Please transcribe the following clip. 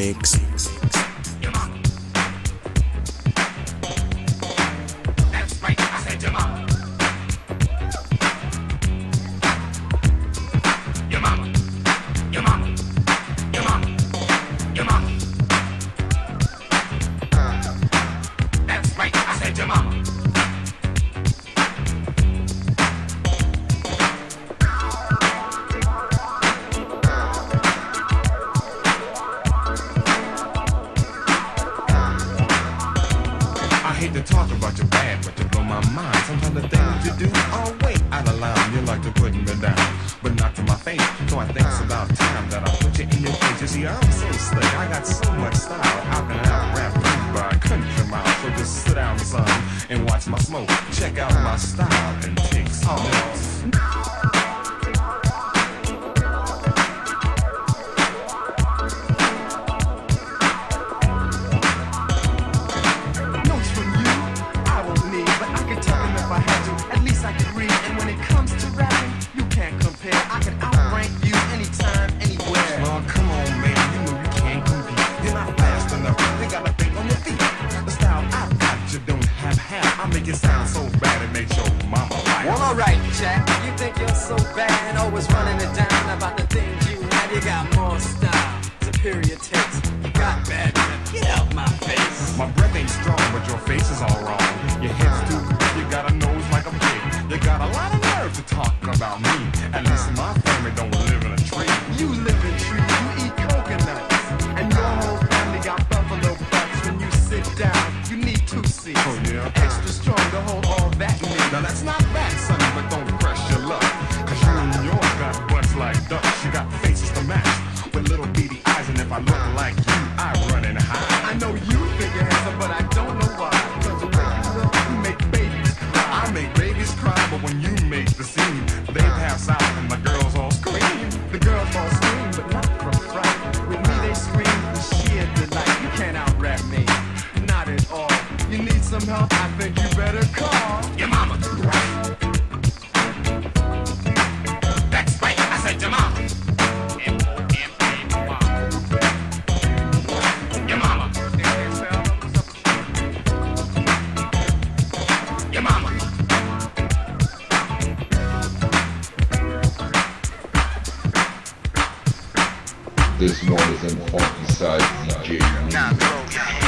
mix. Hate to talk about your bad, but you blow my mind. Sometimes the things you do are way out of line. You like to put me down, but not to my face. So I think it's about time that I put you in your place. You see, I'm so slick, I got so much style. How can I rap you by a country mile? So just sit down, son, and watch my smoke. Check out my style and take some notes. So bad, always running it down about the things you have. You got more style, superior taste. You got bad breath. Get out my face. My breath ain't strong, but your face is all wrong. Your head's too big, you got a nose like a pig. You got a lot of nerve to talk about me. At least my family don't live in a tree. You live in trees, you eat coconuts. And your whole family got buffalo butts. When you sit down, you need two seats. Oh, yeah? Extra strong to hold all that meat. Now that's not bad, sonny, but don't press your luck. Like ducks. You got faces to match with little beady eyes. And if I look like you, I run and hide. I know you This one is an funkysize DJ.